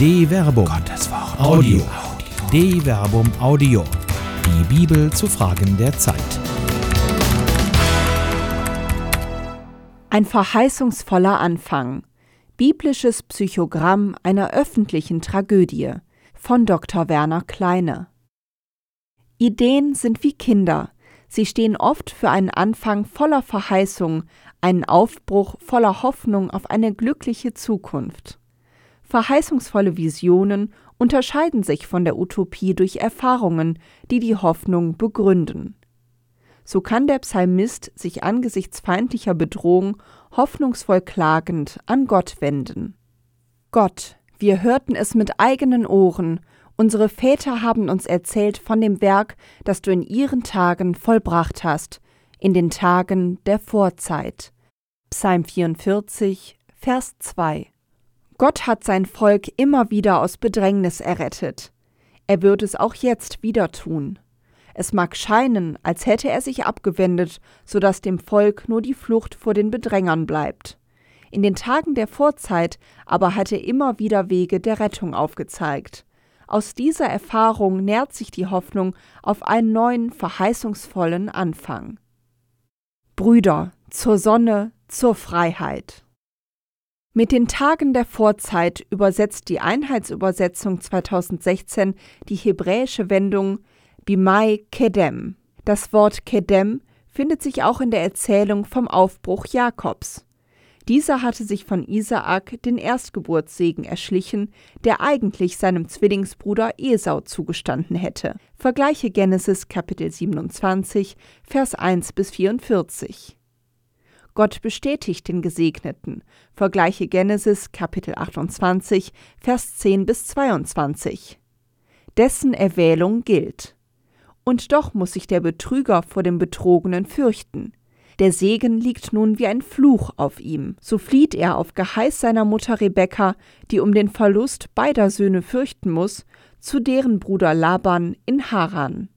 De Verbum. Gottes Wort. Audio. De Verbum Audio. Die Bibel zu Fragen der Zeit. Ein verheißungsvoller Anfang. Biblisches Psychogramm einer öffentlichen Tragödie von Dr. Werner Kleine. Ideen sind wie Kinder. Sie stehen oft für einen Anfang voller Verheißung, einen Aufbruch voller Hoffnung auf eine glückliche Zukunft. Verheißungsvolle Visionen unterscheiden sich von der Utopie durch Erfahrungen, die die Hoffnung begründen. So kann der Psalmist sich angesichts feindlicher Bedrohung hoffnungsvoll klagend an Gott wenden. Gott, wir hörten es mit eigenen Ohren, unsere Väter haben uns erzählt von dem Werk, das du in ihren Tagen vollbracht hast, in den Tagen der Vorzeit. Psalm 44, Vers 2. Gott hat sein Volk immer wieder aus Bedrängnis errettet. Er wird es auch jetzt wieder tun. Es mag scheinen, als hätte er sich abgewendet, so dass dem Volk nur die Flucht vor den Bedrängern bleibt. In den Tagen der Vorzeit aber hat er immer wieder Wege der Rettung aufgezeigt. Aus dieser Erfahrung nährt sich die Hoffnung auf einen neuen, verheißungsvollen Anfang. Brüder, zur Sonne, zur Freiheit. Mit den Tagen der Vorzeit übersetzt die Einheitsübersetzung 2016 die hebräische Wendung Bimai Kedem. Das Wort Kedem findet sich auch in der Erzählung vom Aufbruch Jakobs. Dieser hatte sich von Isaak den Erstgeburtssegen erschlichen, der eigentlich seinem Zwillingsbruder Esau zugestanden hätte. Vergleiche Genesis Kapitel 27, Vers 1 bis 44. Gott bestätigt den Gesegneten. Vergleiche Genesis Kapitel 28, Vers 10 bis 22. Dessen Erwählung gilt. Und doch muss sich der Betrüger vor dem Betrogenen fürchten. Der Segen liegt nun wie ein Fluch auf ihm. So flieht er auf Geheiß seiner Mutter Rebekka, die um den Verlust beider Söhne fürchten muss, zu deren Bruder Laban in Haran.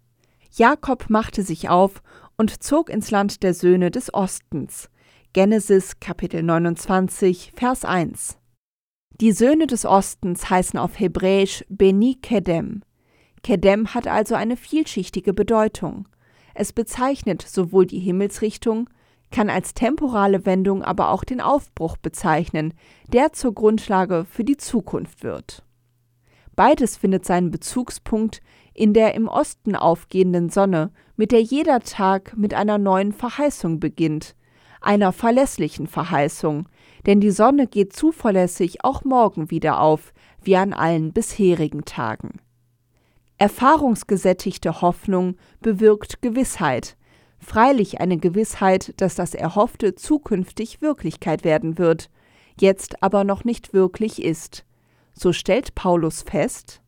Jakob machte sich auf und zog ins Land der Söhne des Ostens. Genesis Kapitel 29, Vers 1. Die Söhne des Ostens heißen auf Hebräisch Beni Kedem. Kedem hat also eine vielschichtige Bedeutung. Es bezeichnet sowohl die Himmelsrichtung, kann als temporale Wendung aber auch den Aufbruch bezeichnen, der zur Grundlage für die Zukunft wird. Beides findet seinen Bezugspunkt in der im Osten aufgehenden Sonne, mit der jeder Tag mit einer neuen Verheißung beginnt, einer verlässlichen Verheißung, denn die Sonne geht zuverlässig auch morgen wieder auf, wie an allen bisherigen Tagen. Erfahrungsgesättigte Hoffnung bewirkt Gewissheit, freilich eine Gewissheit, dass das Erhoffte zukünftig Wirklichkeit werden wird, jetzt aber noch nicht wirklich ist. So stellt Paulus fest,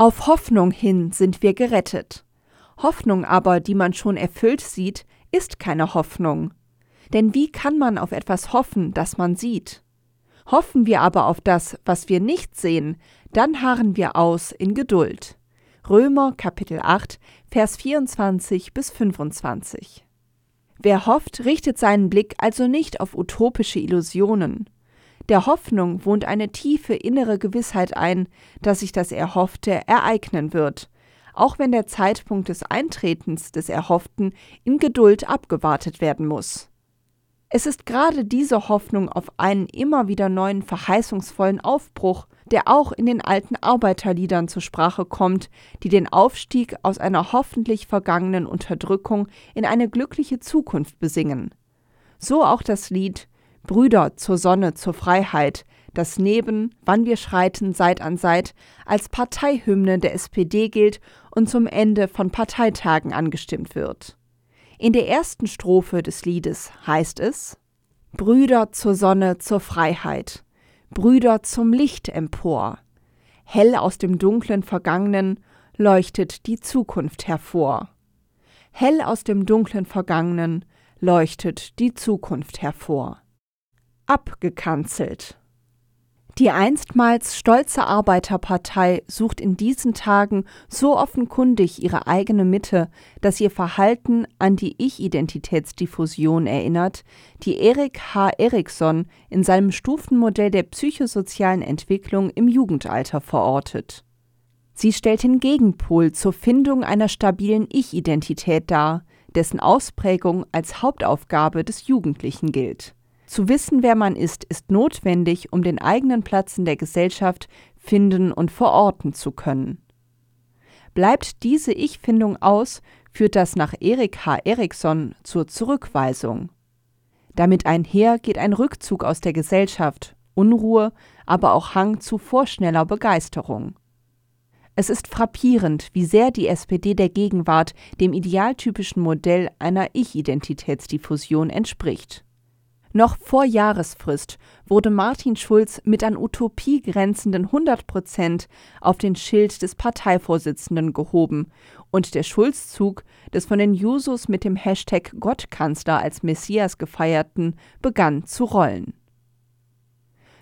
auf Hoffnung hin sind wir gerettet. Hoffnung aber, die man schon erfüllt sieht, ist keine Hoffnung. Denn wie kann man auf etwas hoffen, das man sieht? Hoffen wir aber auf das, was wir nicht sehen, dann harren wir aus in Geduld. Römer Kapitel 8, Vers 24 bis 25. Wer hofft, richtet seinen Blick also nicht auf utopische Illusionen. Der Hoffnung wohnt eine tiefe innere Gewissheit ein, dass sich das Erhoffte ereignen wird, auch wenn der Zeitpunkt des Eintretens des Erhofften in Geduld abgewartet werden muss. Es ist gerade diese Hoffnung auf einen immer wieder neuen verheißungsvollen Aufbruch, der auch in den alten Arbeiterliedern zur Sprache kommt, die den Aufstieg aus einer hoffentlich vergangenen Unterdrückung in eine glückliche Zukunft besingen. So auch das Lied Brüder zur Sonne, zur Freiheit, das neben Wann wir schreiten Seit an Seit als Parteihymne der SPD gilt und zum Ende von Parteitagen angestimmt wird. In der ersten Strophe des Liedes heißt es Brüder zur Sonne, zur Freiheit, Brüder zum Licht empor, hell aus dem dunklen Vergangenen leuchtet die Zukunft hervor. Hell aus dem dunklen Vergangenen leuchtet die Zukunft hervor. Abgekanzelt. Die einstmals stolze Arbeiterpartei sucht in diesen Tagen so offenkundig ihre eigene Mitte, dass ihr Verhalten an die Ich-Identitätsdiffusion erinnert, die Erik H. Erikson in seinem Stufenmodell der psychosozialen Entwicklung im Jugendalter verortet. Sie stellt den Gegenpol zur Findung einer stabilen Ich-Identität dar, dessen Ausprägung als Hauptaufgabe des Jugendlichen gilt. Zu wissen, wer man ist, ist notwendig, um den eigenen Platz in der Gesellschaft finden und verorten zu können. Bleibt diese Ich-Findung aus, führt das nach Erik H. Erikson zur Zurückweisung. Damit einher geht ein Rückzug aus der Gesellschaft, Unruhe, aber auch Hang zu vorschneller Begeisterung. Es ist frappierend, wie sehr die SPD der Gegenwart dem idealtypischen Modell einer Ich-Identitätsdiffusion entspricht. Noch vor Jahresfrist wurde Martin Schulz mit an Utopie grenzenden 100 Prozent auf den Schild des Parteivorsitzenden gehoben und der Schulzzug des von den Jusos mit dem Hashtag Gottkanzler als Messias gefeierten begann zu rollen.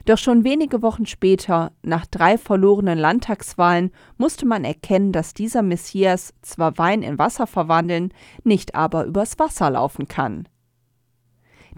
Doch schon wenige Wochen später, nach drei verlorenen Landtagswahlen, musste man erkennen, dass dieser Messias zwar Wein in Wasser verwandeln, nicht aber übers Wasser laufen kann.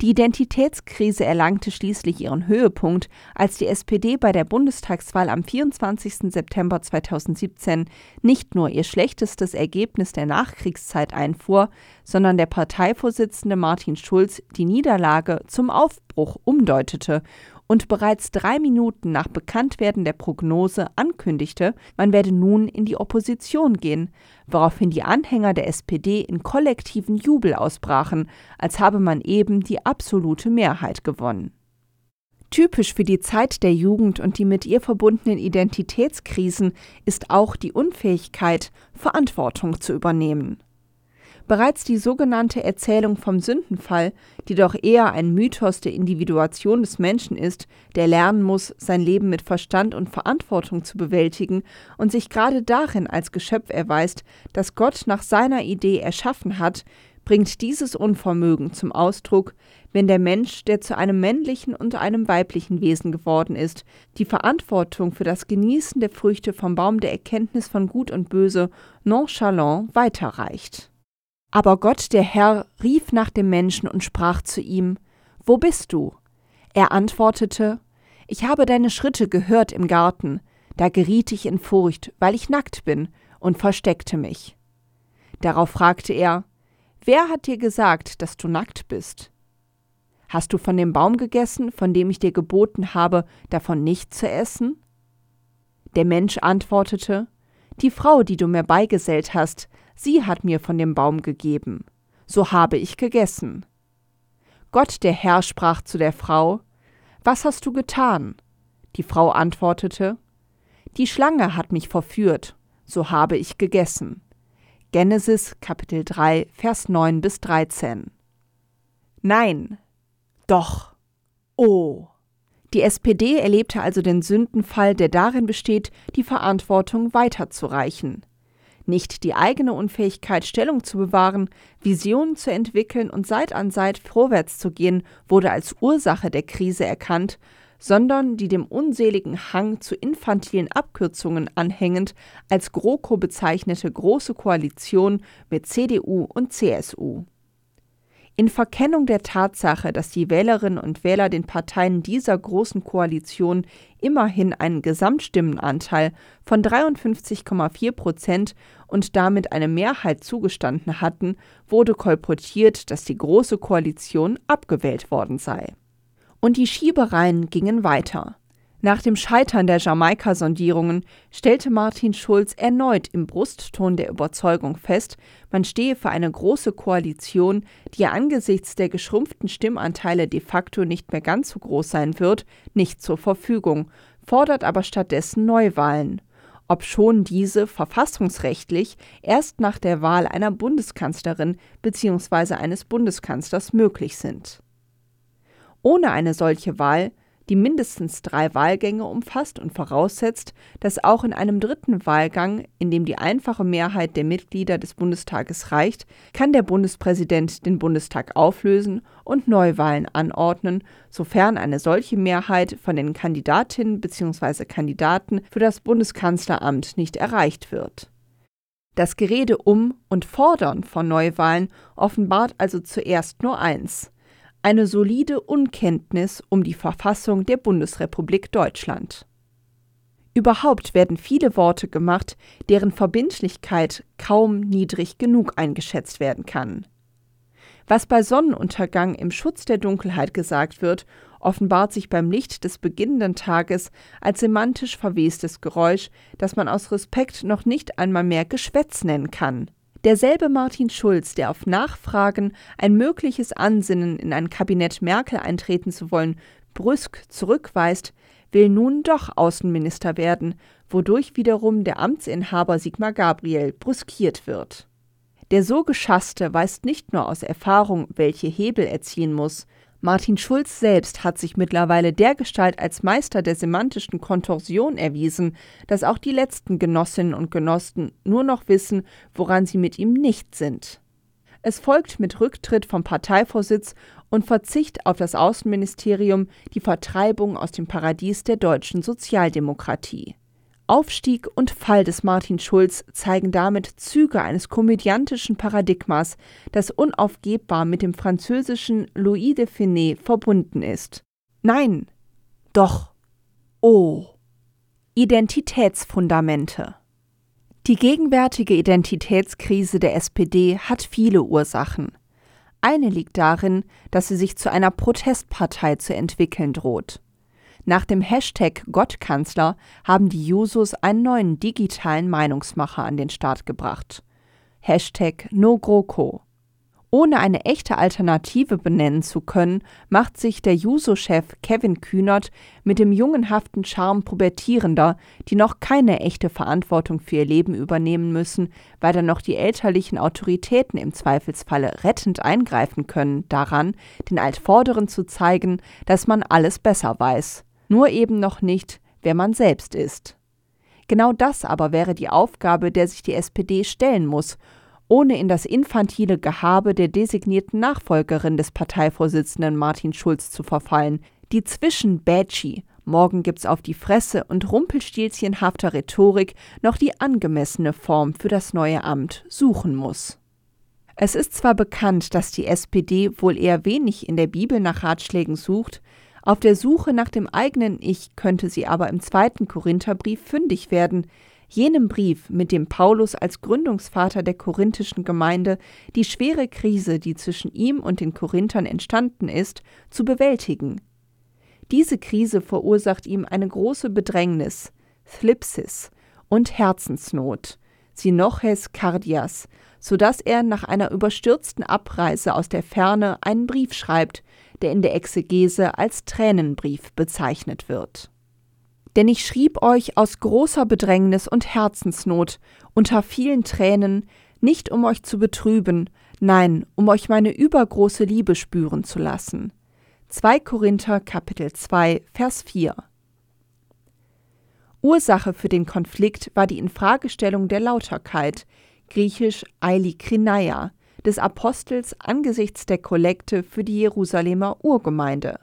Die Identitätskrise erlangte schließlich ihren Höhepunkt, als die SPD bei der Bundestagswahl am 24. September 2017 nicht nur ihr schlechtestes Ergebnis der Nachkriegszeit einfuhr, sondern der Parteivorsitzende Martin Schulz die Niederlage zum Aufbruch umdeutete und bereits drei Minuten nach Bekanntwerden der Prognose ankündigte, man werde nun in die Opposition gehen, woraufhin die Anhänger der SPD in kollektiven Jubel ausbrachen, als habe man eben die absolute Mehrheit gewonnen. Typisch für die Zeit der Jugend und die mit ihr verbundenen Identitätskrisen ist auch die Unfähigkeit, Verantwortung zu übernehmen. Bereits die sogenannte Erzählung vom Sündenfall, die doch eher ein Mythos der Individuation des Menschen ist, der lernen muss, sein Leben mit Verstand und Verantwortung zu bewältigen und sich gerade darin als Geschöpf erweist, das Gott nach seiner Idee erschaffen hat, bringt dieses Unvermögen zum Ausdruck, wenn der Mensch, der zu einem männlichen und einem weiblichen Wesen geworden ist, die Verantwortung für das Genießen der Früchte vom Baum der Erkenntnis von Gut und Böse nonchalant weiterreicht. Aber Gott der Herr rief nach dem Menschen und sprach zu ihm, Wo bist du? Er antwortete, Ich habe deine Schritte gehört im Garten, da geriet ich in Furcht, weil ich nackt bin, und versteckte mich. Darauf fragte er, Wer hat dir gesagt, dass du nackt bist? Hast du von dem Baum gegessen, von dem ich dir geboten habe, davon nicht zu essen? Der Mensch antwortete, Die Frau, die du mir beigesellt hast, sie hat mir von dem Baum gegeben, so habe ich gegessen. Gott der Herr sprach zu der Frau, Was hast du getan? Die Frau antwortete, Die Schlange hat mich verführt, so habe ich gegessen. Genesis Kapitel 3, Vers 9 bis 13. Nein, doch, oh. Die SPD erlebte also den Sündenfall, der darin besteht, die Verantwortung weiterzureichen nicht die eigene Unfähigkeit, Stellung zu bewahren, Visionen zu entwickeln und Seit an Seit vorwärts zu gehen, wurde als Ursache der Krise erkannt, sondern die dem unseligen Hang zu infantilen Abkürzungen anhängend als GroKo bezeichnete Große Koalition mit CDU und CSU. In Verkennung der Tatsache, dass die Wählerinnen und Wähler den Parteien dieser großen Koalition immerhin einen Gesamtstimmenanteil von 53,4 Prozent und damit eine Mehrheit zugestanden hatten, wurde kolportiert, dass die Große Koalition abgewählt worden sei. Und die Schiebereien gingen weiter. Nach dem Scheitern der Jamaika-Sondierungen stellte Martin Schulz erneut im Brustton der Überzeugung fest, man stehe für eine große Koalition, die angesichts der geschrumpften Stimmanteile de facto nicht mehr ganz so groß sein wird, nicht zur Verfügung, fordert aber stattdessen Neuwahlen. Obschon diese verfassungsrechtlich erst nach der Wahl einer Bundeskanzlerin bzw. eines Bundeskanzlers möglich sind. Ohne eine solche Wahl die mindestens drei Wahlgänge umfasst und voraussetzt, dass auch in einem dritten Wahlgang, in dem die einfache Mehrheit der Mitglieder des Bundestages reicht, kann der Bundespräsident den Bundestag auflösen und Neuwahlen anordnen, sofern eine solche Mehrheit von den Kandidatinnen bzw. Kandidaten für das Bundeskanzleramt nicht erreicht wird. Das Gerede um und Fordern von Neuwahlen offenbart also zuerst nur eins eine solide Unkenntnis um die Verfassung der Bundesrepublik Deutschland. Überhaupt werden viele Worte gemacht, deren Verbindlichkeit kaum niedrig genug eingeschätzt werden kann. Was bei Sonnenuntergang im Schutz der Dunkelheit gesagt wird, offenbart sich beim Licht des beginnenden Tages als semantisch verwestes Geräusch, das man aus Respekt noch nicht einmal mehr Geschwätz nennen kann. Derselbe Martin Schulz, der auf Nachfragen, ein mögliches Ansinnen, in ein Kabinett Merkel eintreten zu wollen, brüsk zurückweist, will nun doch Außenminister werden, wodurch wiederum der Amtsinhaber Sigmar Gabriel brüskiert wird. Der so Geschasste weiß nicht nur aus Erfahrung, welche Hebel er ziehen muss, Martin Schulz selbst hat sich mittlerweile dergestalt als Meister der semantischen Kontorsion erwiesen, dass auch die letzten Genossinnen und Genossen nur noch wissen, woran sie mit ihm nicht sind. Es folgt mit Rücktritt vom Parteivorsitz und Verzicht auf das Außenministerium die Vertreibung aus dem Paradies der deutschen Sozialdemokratie. Aufstieg und Fall des Martin Schulz zeigen damit Züge eines komödiantischen Paradigmas, das unaufgebbar mit dem französischen Louis de Finet verbunden ist. Nein, doch, oh. Identitätsfundamente. Die gegenwärtige Identitätskrise der SPD hat viele Ursachen. Eine liegt darin, dass sie sich zu einer Protestpartei zu entwickeln droht. Nach dem Hashtag Gottkanzler haben die Jusos einen neuen digitalen Meinungsmacher an den Start gebracht. Hashtag NoGroKo. Ohne eine echte Alternative benennen zu können, macht sich der Juso-Chef Kevin Kühnert mit dem jungenhaften Charme Pubertierender, die noch keine echte Verantwortung für ihr Leben übernehmen müssen, weil dann noch die elterlichen Autoritäten im Zweifelsfalle rettend eingreifen können, daran, den Altvorderen zu zeigen, dass man alles besser weiß nur eben noch nicht, wer man selbst ist. Genau das aber wäre die Aufgabe, der sich die SPD stellen muss, ohne in das infantile Gehabe der designierten Nachfolgerin des Parteivorsitzenden Martin Schulz zu verfallen, die zwischen Bätschi, morgen gibt's auf die Fresse und rumpelstilzchenhafter Rhetorik noch die angemessene Form für das neue Amt suchen muss. Es ist zwar bekannt, dass die SPD wohl eher wenig in der Bibel nach Ratschlägen sucht, auf der Suche nach dem eigenen Ich könnte sie aber im zweiten Korintherbrief fündig werden, jenem Brief, mit dem Paulus als Gründungsvater der korinthischen Gemeinde die schwere Krise, die zwischen ihm und den Korinthern entstanden ist, zu bewältigen. Diese Krise verursacht ihm eine große Bedrängnis, Thlipsis und Herzensnot, Sinoches Cardias, so dass er nach einer überstürzten Abreise aus der Ferne einen Brief schreibt, der in der Exegese als Tränenbrief bezeichnet wird. Denn ich schrieb euch aus großer Bedrängnis und Herzensnot, unter vielen Tränen, nicht um euch zu betrüben, nein, um euch meine übergroße Liebe spüren zu lassen. 2 Korinther Kapitel 2 Vers 4 Ursache für den Konflikt war die Infragestellung der Lauterkeit, griechisch Eilikrineia, des Apostels angesichts der Kollekte für die Jerusalemer Urgemeinde.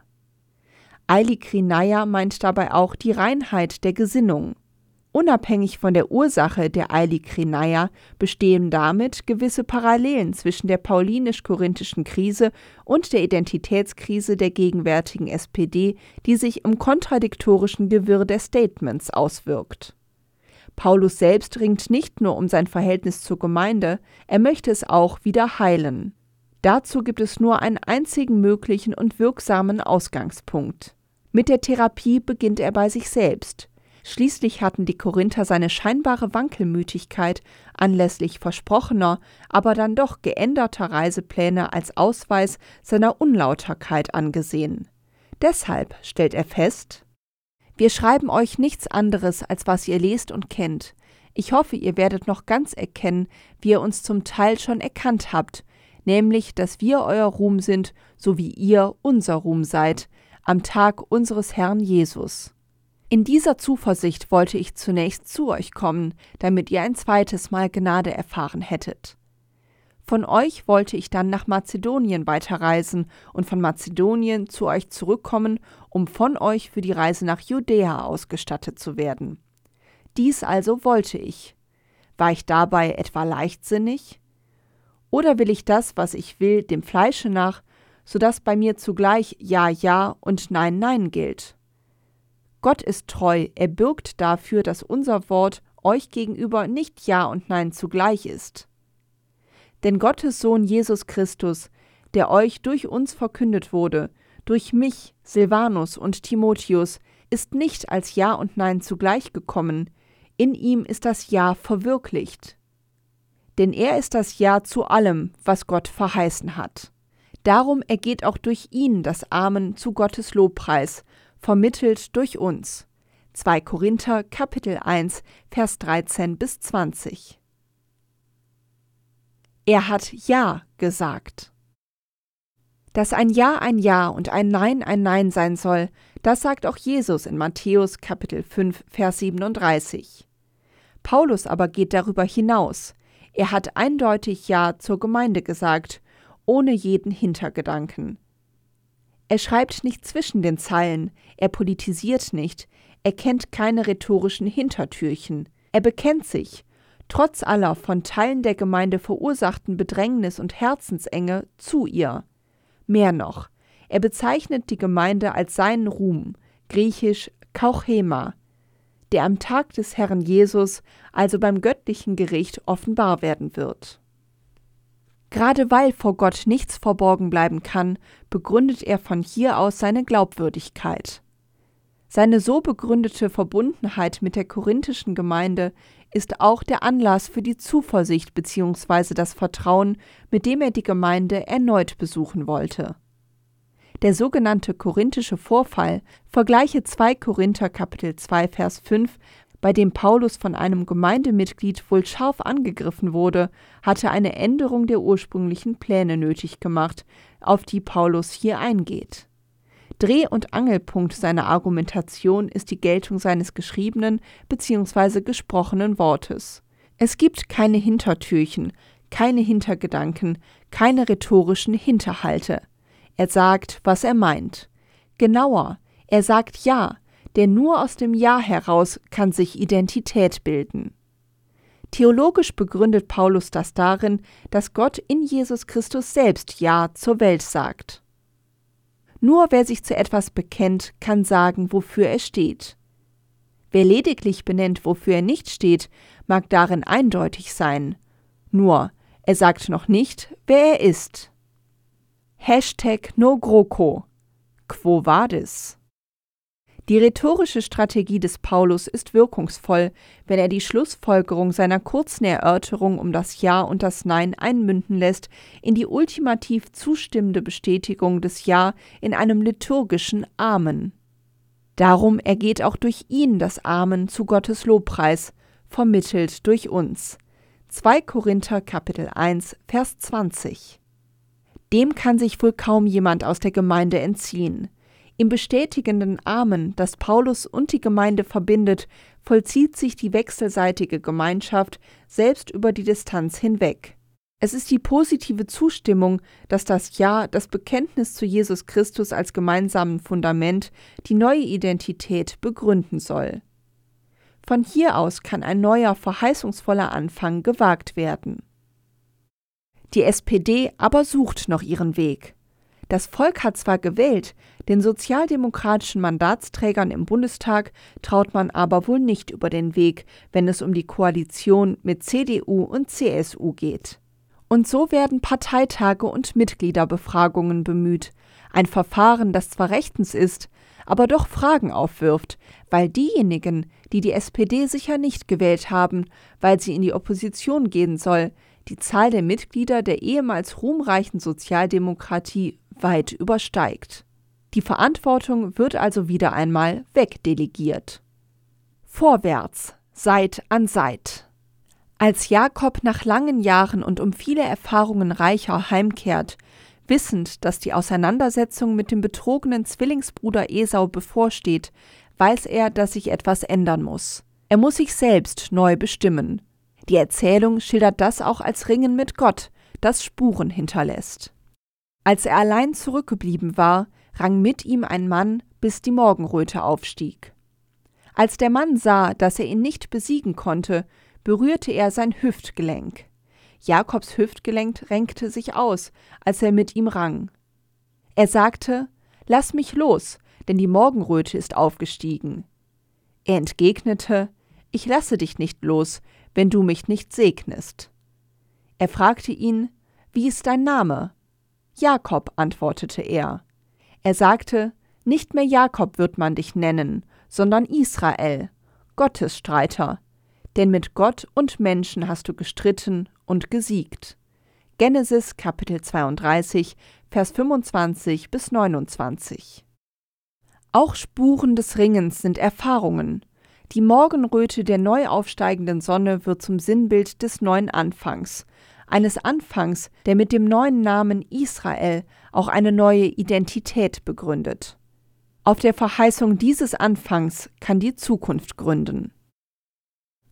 Eilikrineia meint dabei auch die Reinheit der Gesinnung. Unabhängig von der Ursache der Eilikrineia bestehen damit gewisse Parallelen zwischen der paulinisch-korinthischen Krise und der Identitätskrise der gegenwärtigen SPD, die sich im kontradiktorischen Gewirr der Statements auswirkt. Paulus selbst ringt nicht nur um sein Verhältnis zur Gemeinde, er möchte es auch wieder heilen. Dazu gibt es nur einen einzigen möglichen und wirksamen Ausgangspunkt. Mit der Therapie beginnt er bei sich selbst. Schließlich hatten die Korinther seine scheinbare Wankelmütigkeit anlässlich versprochener, aber dann doch geänderter Reisepläne als Ausweis seiner Unlauterkeit angesehen. Deshalb stellt er fest, wir schreiben euch nichts anderes, als was ihr lest und kennt. Ich hoffe, ihr werdet noch ganz erkennen, wie ihr uns zum Teil schon erkannt habt, nämlich, dass wir euer Ruhm sind, so wie ihr unser Ruhm seid, am Tag unseres Herrn Jesus. In dieser Zuversicht wollte ich zunächst zu euch kommen, damit ihr ein zweites Mal Gnade erfahren hättet. Von euch wollte ich dann nach Mazedonien weiterreisen und von Mazedonien zu euch zurückkommen, um von euch für die Reise nach Judäa ausgestattet zu werden. Dies also wollte ich. War ich dabei etwa leichtsinnig? Oder will ich das, was ich will, dem Fleische nach, so dass bei mir zugleich Ja, Ja und Nein, Nein gilt? Gott ist treu, er bürgt dafür, dass unser Wort euch gegenüber nicht Ja und Nein zugleich ist. Denn Gottes Sohn Jesus Christus, der euch durch uns verkündet wurde, durch mich, Silvanus und Timotheus, ist nicht als Ja und Nein zugleich gekommen, in ihm ist das Ja verwirklicht. Denn er ist das Ja zu allem, was Gott verheißen hat. Darum ergeht auch durch ihn das Amen zu Gottes Lobpreis, vermittelt durch uns. 2 Korinther Kapitel 1 Vers 13 bis 20. Er hat Ja gesagt. Dass ein Ja ein Ja und ein Nein ein Nein sein soll, das sagt auch Jesus in Matthäus Kapitel 5 Vers 37. Paulus aber geht darüber hinaus. Er hat eindeutig Ja zur Gemeinde gesagt, ohne jeden Hintergedanken. Er schreibt nicht zwischen den Zeilen, er politisiert nicht, er kennt keine rhetorischen Hintertürchen, er bekennt sich, trotz aller von Teilen der Gemeinde verursachten Bedrängnis und Herzensenge, zu ihr. Mehr noch, er bezeichnet die Gemeinde als seinen Ruhm, griechisch Kauchema, der am Tag des Herrn Jesus, also beim göttlichen Gericht, offenbar werden wird. Gerade weil vor Gott nichts verborgen bleiben kann, begründet er von hier aus seine Glaubwürdigkeit. Seine so begründete Verbundenheit mit der korinthischen Gemeinde ist auch der Anlass für die Zuversicht bzw. das Vertrauen, mit dem er die Gemeinde erneut besuchen wollte. Der sogenannte korinthische Vorfall vergleiche 2 Korinther Kapitel 2 Vers 5 bei dem Paulus von einem Gemeindemitglied wohl scharf angegriffen wurde, hatte eine Änderung der ursprünglichen Pläne nötig gemacht, auf die Paulus hier eingeht. Dreh- und Angelpunkt seiner Argumentation ist die Geltung seines geschriebenen bzw. gesprochenen Wortes. Es gibt keine Hintertürchen, keine Hintergedanken, keine rhetorischen Hinterhalte. Er sagt, was er meint. Genauer, er sagt Ja, denn nur aus dem Ja heraus kann sich Identität bilden. Theologisch begründet Paulus das darin, dass Gott in Jesus Christus selbst Ja zur Welt sagt. Nur wer sich zu etwas bekennt, kann sagen, wofür er steht. Wer lediglich benennt, wofür er nicht steht, mag darin eindeutig sein. Nur, er sagt noch nicht, wer er ist. Hashtag no GroKo. Quo vadis? Die rhetorische Strategie des Paulus ist wirkungsvoll, wenn er die Schlussfolgerung seiner kurzen Erörterung um das Ja und das Nein einmünden lässt in die ultimativ zustimmende Bestätigung des Ja in einem liturgischen Amen. Darum ergeht auch durch ihn das Amen zu Gottes Lobpreis, vermittelt durch uns. 2 Korinther Kapitel 1 Vers 20. Dem kann sich wohl kaum jemand aus der Gemeinde entziehen. Im bestätigenden Amen, das Paulus und die Gemeinde verbindet, vollzieht sich die wechselseitige Gemeinschaft selbst über die Distanz hinweg. Es ist die positive Zustimmung, dass das Ja, das Bekenntnis zu Jesus Christus als gemeinsamen Fundament, die neue Identität begründen soll. Von hier aus kann ein neuer, verheißungsvoller Anfang gewagt werden. Die SPD aber sucht noch ihren Weg. Das Volk hat zwar gewählt, den sozialdemokratischen Mandatsträgern im Bundestag traut man aber wohl nicht über den Weg, wenn es um die Koalition mit CDU und CSU geht. Und so werden Parteitage und Mitgliederbefragungen bemüht, ein Verfahren, das zwar rechtens ist, aber doch Fragen aufwirft, weil diejenigen, die die SPD sicher nicht gewählt haben, weil sie in die Opposition gehen soll, die Zahl der Mitglieder der ehemals ruhmreichen Sozialdemokratie weit übersteigt. Die Verantwortung wird also wieder einmal wegdelegiert. Vorwärts, Seit an Seit. Als Jakob nach langen Jahren und um viele Erfahrungen reicher heimkehrt, Wissend, dass die Auseinandersetzung mit dem betrogenen Zwillingsbruder Esau bevorsteht, weiß er, dass sich etwas ändern muss. Er muss sich selbst neu bestimmen. Die Erzählung schildert das auch als Ringen mit Gott, das Spuren hinterlässt. Als er allein zurückgeblieben war, rang mit ihm ein Mann, bis die Morgenröte aufstieg. Als der Mann sah, dass er ihn nicht besiegen konnte, berührte er sein Hüftgelenk. Jakobs Hüftgelenk renkte sich aus, als er mit ihm rang. Er sagte, Lass mich los, denn die Morgenröte ist aufgestiegen. Er entgegnete, Ich lasse dich nicht los, wenn du mich nicht segnest. Er fragte ihn, Wie ist dein Name? Jakob, antwortete er. Er sagte, Nicht mehr Jakob wird man dich nennen, sondern Israel, Gottesstreiter, denn mit Gott und Menschen hast du gestritten und gesiegt. Genesis Kapitel 32, Vers 25 bis 29. Auch Spuren des Ringens sind Erfahrungen. Die Morgenröte der neu aufsteigenden Sonne wird zum Sinnbild des neuen Anfangs, eines Anfangs, der mit dem neuen Namen Israel auch eine neue Identität begründet. Auf der Verheißung dieses Anfangs kann die Zukunft gründen.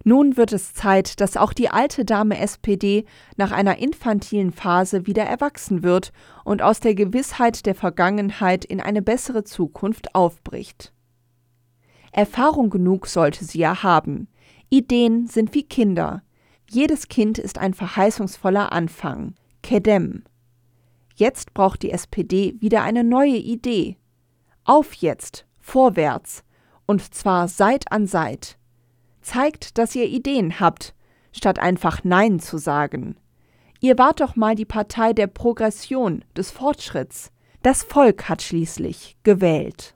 Nun wird es Zeit, dass auch die alte Dame SPD nach einer infantilen Phase wieder erwachsen wird und aus der Gewissheit der Vergangenheit in eine bessere Zukunft aufbricht. Erfahrung genug sollte sie ja haben. Ideen sind wie Kinder. Jedes Kind ist ein verheißungsvoller Anfang. Kedem. Jetzt braucht die SPD wieder eine neue Idee. Auf jetzt, vorwärts, und zwar Seit an Seit Zeigt, dass ihr Ideen habt, statt einfach Nein zu sagen. Ihr wart doch mal die Partei der Progression, des Fortschritts. Das Volk hat schließlich gewählt.